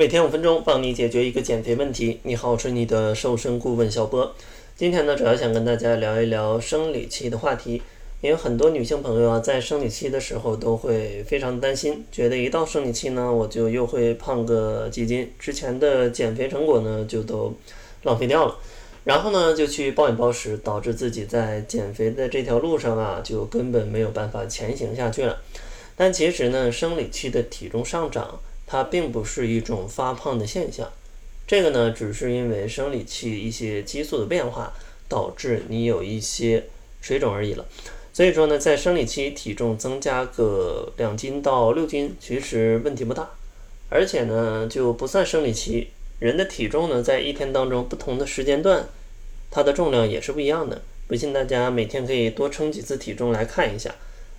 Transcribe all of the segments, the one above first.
每天五分钟，帮你解决一个减肥问题。你好，我是你的瘦身顾问小波。今天呢，主要想跟大家聊一聊生理期的话题。因为很多女性朋友啊，在生理期的时候都会非常担心，觉得一到生理期呢，我就又会胖个几斤，之前的减肥成果呢就都浪费掉了。然后呢，就去暴饮暴食，导致自己在减肥的这条路上啊，就根本没有办法前行下去了。但其实呢，生理期的体重上涨。它并不是一种发胖的现象，这个呢，只是因为生理期一些激素的变化导致你有一些水肿而已了。所以说呢，在生理期体重增加个两斤到六斤，其实问题不大。而且呢，就不算生理期，人的体重呢，在一天当中不同的时间段，它的重量也是不一样的。不信大家每天可以多称几次体重来看一下。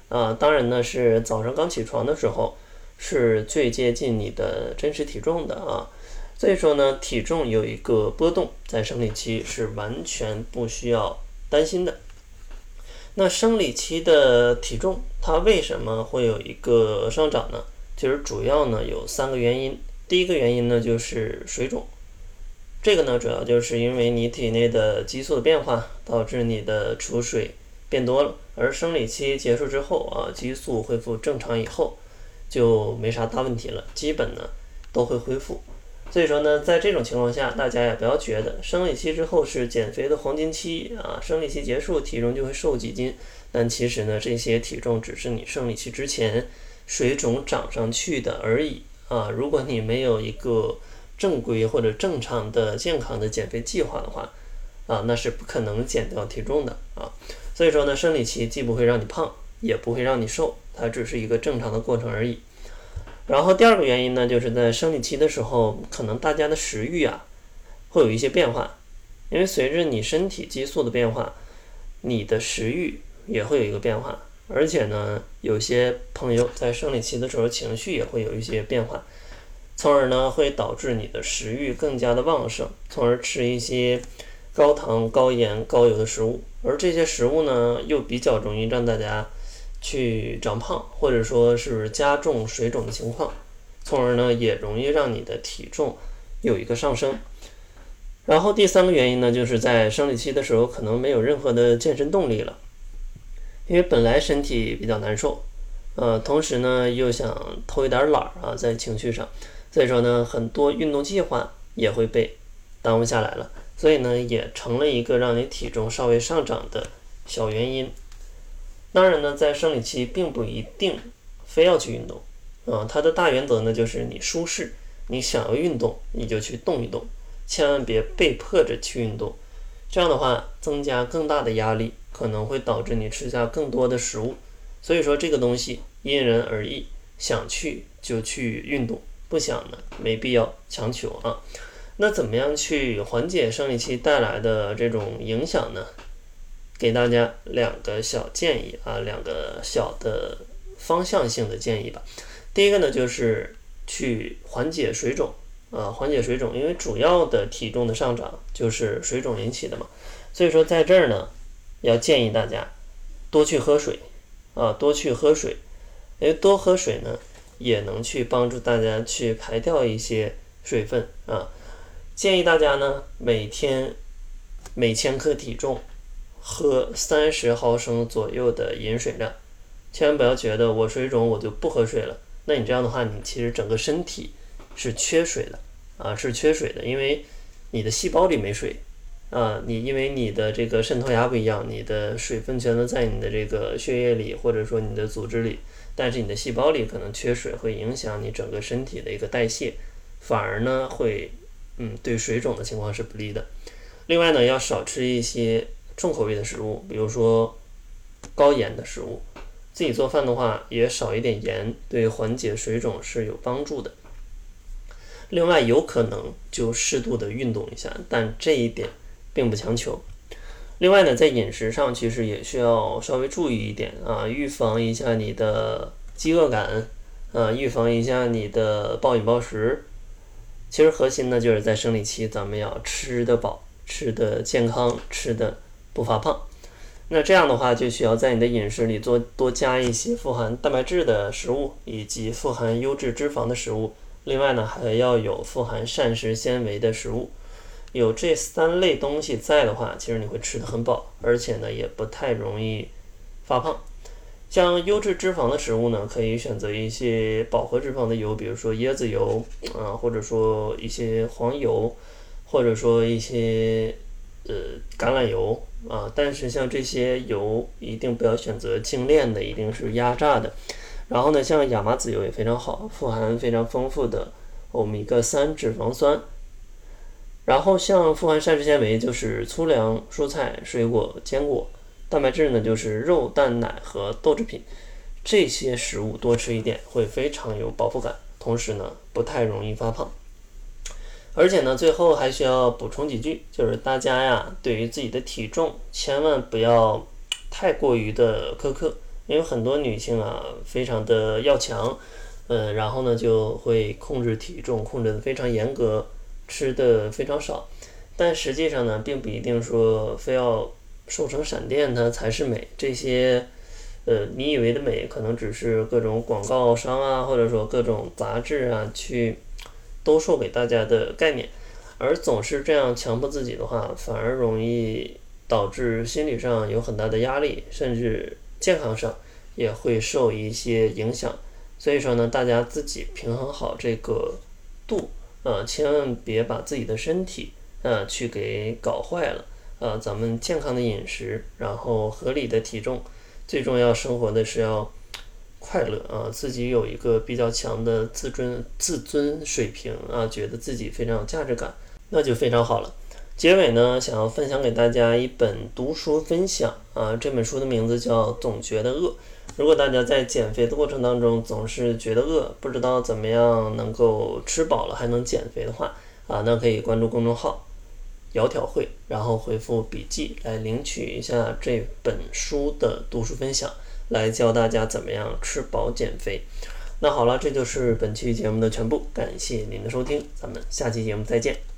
啊，当然呢，是早上刚起床的时候。是最接近你的真实体重的啊，所以说呢，体重有一个波动，在生理期是完全不需要担心的。那生理期的体重它为什么会有一个上涨呢？其实主要呢有三个原因。第一个原因呢就是水肿，这个呢主要就是因为你体内的激素的变化导致你的储水变多了，而生理期结束之后啊，激素恢复正常以后。就没啥大问题了，基本呢都会恢复。所以说呢，在这种情况下，大家也不要觉得生理期之后是减肥的黄金期啊，生理期结束体重就会瘦几斤。但其实呢，这些体重只是你生理期之前水肿长上去的而已啊。如果你没有一个正规或者正常的健康的减肥计划的话啊，那是不可能减掉体重的啊。所以说呢，生理期既不会让你胖，也不会让你瘦。它只是一个正常的过程而已。然后第二个原因呢，就是在生理期的时候，可能大家的食欲啊会有一些变化，因为随着你身体激素的变化，你的食欲也会有一个变化。而且呢，有些朋友在生理期的时候情绪也会有一些变化，从而呢会导致你的食欲更加的旺盛，从而吃一些高糖、高盐、高油的食物。而这些食物呢，又比较容易让大家。去长胖，或者说是加重水肿的情况，从而呢也容易让你的体重有一个上升。然后第三个原因呢，就是在生理期的时候可能没有任何的健身动力了，因为本来身体比较难受，呃，同时呢又想偷一点懒儿啊，在情绪上，所以说呢很多运动计划也会被耽误下来了，所以呢也成了一个让你体重稍微上涨的小原因。当然呢，在生理期并不一定非要去运动，啊，它的大原则呢就是你舒适，你想要运动你就去动一动，千万别被迫着去运动，这样的话增加更大的压力，可能会导致你吃下更多的食物。所以说这个东西因人而异，想去就去运动，不想呢没必要强求啊。那怎么样去缓解生理期带来的这种影响呢？给大家两个小建议啊，两个小的方向性的建议吧。第一个呢，就是去缓解水肿啊，缓解水肿，因为主要的体重的上涨就是水肿引起的嘛。所以说在这儿呢，要建议大家多去喝水啊，多去喝水，因为多喝水呢，也能去帮助大家去排掉一些水分啊。建议大家呢，每天每千克体重。喝三十毫升左右的饮水量，千万不要觉得我水肿我就不喝水了。那你这样的话，你其实整个身体是缺水的啊，是缺水的，因为你的细胞里没水啊。你因为你的这个渗透压不一样，你的水分全都在你的这个血液里或者说你的组织里，但是你的细胞里可能缺水，会影响你整个身体的一个代谢，反而呢会嗯对水肿的情况是不利的。另外呢，要少吃一些。重口味的食物，比如说高盐的食物，自己做饭的话也少一点盐，对缓解水肿是有帮助的。另外，有可能就适度的运动一下，但这一点并不强求。另外呢，在饮食上其实也需要稍微注意一点啊，预防一下你的饥饿感，啊，预防一下你的暴饮暴食。其实核心呢，就是在生理期，咱们要吃得饱，吃得健康，吃的。不发胖，那这样的话就需要在你的饮食里多多加一些富含蛋白质的食物，以及富含优质脂肪的食物，另外呢还要有富含膳食纤维的食物。有这三类东西在的话，其实你会吃的很饱，而且呢也不太容易发胖。像优质脂肪的食物呢，可以选择一些饱和脂肪的油，比如说椰子油啊，或者说一些黄油，或者说一些呃橄榄油啊。但是像这些油一定不要选择精炼的，一定是压榨的。然后呢，像亚麻籽油也非常好，富含非常丰富的欧米伽三脂肪酸。然后像富含膳食纤维，就是粗粮、蔬菜、水果、坚果；蛋白质呢，就是肉、蛋奶和豆制品。这些食物多吃一点，会非常有饱腹感，同时呢，不太容易发胖。而且呢，最后还需要补充几句，就是大家呀，对于自己的体重，千万不要太过于的苛刻，因为很多女性啊，非常的要强，嗯，然后呢，就会控制体重，控制的非常严格。吃的非常少，但实际上呢，并不一定说非要瘦成闪电它才是美。这些，呃，你以为的美，可能只是各种广告商啊，或者说各种杂志啊去兜售给大家的概念。而总是这样强迫自己的话，反而容易导致心理上有很大的压力，甚至健康上也会受一些影响。所以说呢，大家自己平衡好这个度。呃，千万别把自己的身体，呃，去给搞坏了。呃，咱们健康的饮食，然后合理的体重，最重要，生活的是要快乐啊，自己有一个比较强的自尊自尊水平啊，觉得自己非常有价值感，那就非常好了。结尾呢，想要分享给大家一本读书分享啊，这本书的名字叫《总觉得饿》。如果大家在减肥的过程当中总是觉得饿，不知道怎么样能够吃饱了还能减肥的话，啊，那可以关注公众号“窈窕会”，然后回复“笔记”来领取一下这本书的读书分享，来教大家怎么样吃饱减肥。那好了，这就是本期节目的全部，感谢您的收听，咱们下期节目再见。